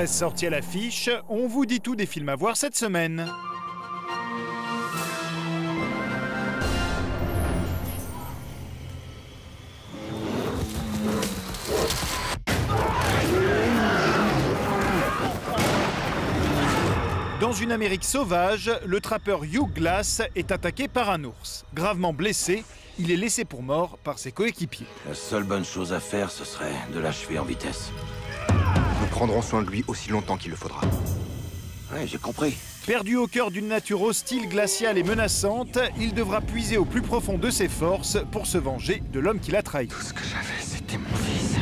13 sorties à l'affiche, on vous dit tout des films à voir cette semaine. Dans une Amérique sauvage, le trappeur Hugh Glass est attaqué par un ours. Gravement blessé, il est laissé pour mort par ses coéquipiers. La seule bonne chose à faire, ce serait de l'achever en vitesse. Prendrons soin de lui aussi longtemps qu'il le faudra. Oui, j'ai compris. Perdu au cœur d'une nature hostile, glaciale et menaçante, il devra puiser au plus profond de ses forces pour se venger de l'homme qui l'a trahi. Tout ce que j'avais, c'était mon fils.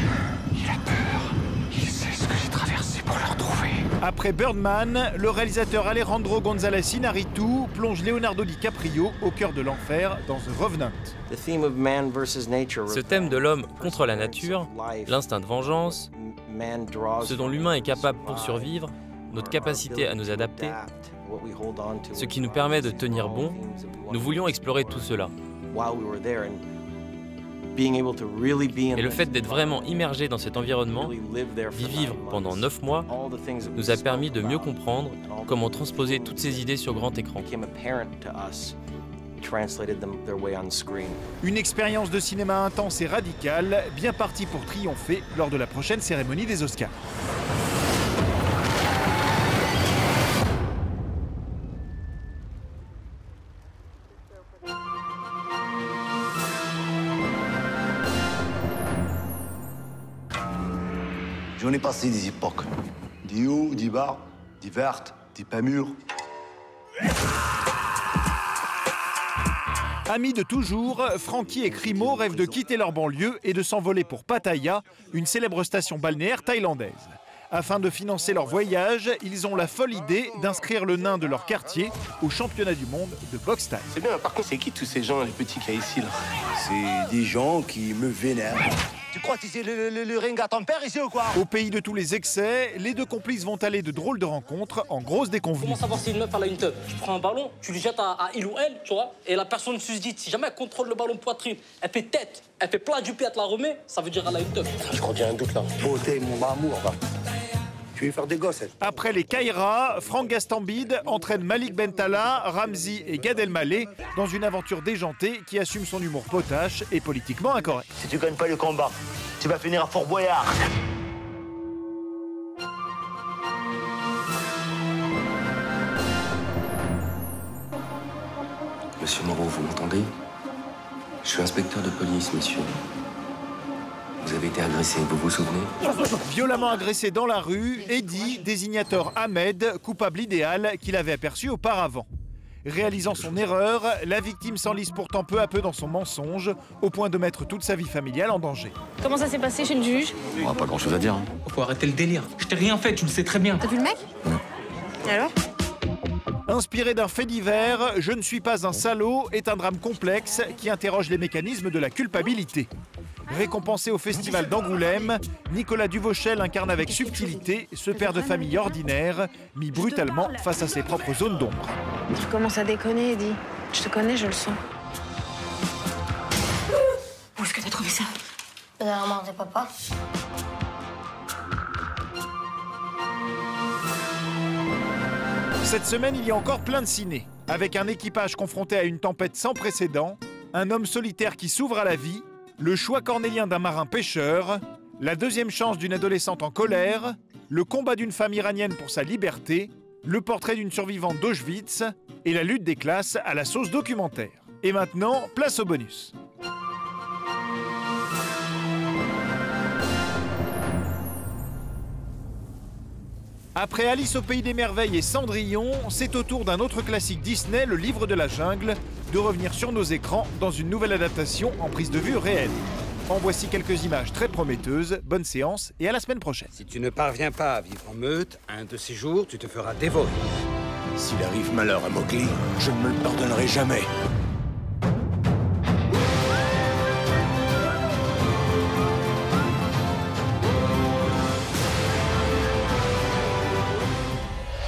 Il a peur. Il sait ce que j'ai traversé pour le retrouver. Après Birdman, le réalisateur Alejandro González Inarritu plonge Leonardo DiCaprio au cœur de l'enfer dans The Revenant. Ce thème de l'homme contre la nature, l'instinct de vengeance, ce dont l'humain est capable pour survivre, notre capacité à nous adapter, ce qui nous permet de tenir bon, nous voulions explorer tout cela. Et le fait d'être vraiment immergé dans cet environnement, d'y vivre pendant neuf mois, nous a permis de mieux comprendre comment transposer toutes ces idées sur grand écran. Une expérience de cinéma intense et radicale, bien partie pour triompher lors de la prochaine cérémonie des Oscars. J'en ai passé des époques. Des hauts, des bas, des vertes, des pas mûres. Amis de toujours, Frankie et Crimo rêvent de quitter leur banlieue et de s'envoler pour Pattaya, une célèbre station balnéaire thaïlandaise. Afin de financer leur voyage, ils ont la folle idée d'inscrire le nain de leur quartier au championnat du monde de boxe thaï. C'est bien, par contre, c'est qui tous ces gens, les petits qu'il y a ici là C'est des gens qui me vénèrent. Tu crois que c'est le, le, le ring à ton père ici ou quoi? Au pays de tous les excès, les deux complices vont aller de drôles de rencontres en grosse déconvenue. Comment savoir si une meuf elle a une teuf? Tu prends un ballon, tu lui jettes à, à, il ou elle, tu vois, et la personne se dit, si jamais elle contrôle le ballon poitrine, elle fait tête, elle fait plat du pied, elle te la remet, ça veut dire qu'elle a une teuf. Je crois qu'il y a un doute là. Beauté, mon amour, va. Tu veux faire des gosses elle. Après les Kaira, Franck Gastambide entraîne Malik Bentala, Ramzi et Gad Elmaleh dans une aventure déjantée qui assume son humour potache et politiquement incorrect. Si tu gagnes pas le combat, tu vas finir à Fort Boyard. Monsieur Moreau, vous m'entendez? Je suis inspecteur de police, monsieur. Vous avez été agressé, vous vous souvenez Violemment agressé dans la rue, Eddie, désignateur Ahmed, coupable idéal qu'il avait aperçu auparavant. Réalisant son erreur, la victime s'enlise pourtant peu à peu dans son mensonge, au point de mettre toute sa vie familiale en danger. Comment ça s'est passé chez le juge On pas grand chose à dire. Hein. Faut arrêter le délire. Je t'ai rien fait, tu le sais très bien. T'as vu le mec Non. Et alors Inspiré d'un fait divers, Je ne suis pas un salaud est un drame complexe qui interroge les mécanismes de la culpabilité. Récompensé au festival d'Angoulême, Nicolas Duvauchel incarne avec subtilité ce père de famille ordinaire, mis brutalement face à ses propres zones d'ombre. Tu commences à déconner, Eddie. Je te connais, je le sens. Où est-ce que t'as trouvé ça? Dans l'armoire de papa. Cette semaine, il y a encore plein de ciné. Avec un équipage confronté à une tempête sans précédent, un homme solitaire qui s'ouvre à la vie, le choix cornélien d'un marin pêcheur, la deuxième chance d'une adolescente en colère, le combat d'une femme iranienne pour sa liberté, le portrait d'une survivante d'Auschwitz et la lutte des classes à la sauce documentaire. Et maintenant, place au bonus. Après Alice au pays des merveilles et Cendrillon, c'est au tour d'un autre classique Disney, Le livre de la jungle, de revenir sur nos écrans dans une nouvelle adaptation en prise de vue réelle. En voici quelques images très prometteuses, bonne séance et à la semaine prochaine. Si tu ne parviens pas à vivre en meute, un de ces jours, tu te feras dévorer. S'il arrive malheur à Mowgli, je ne me le pardonnerai jamais.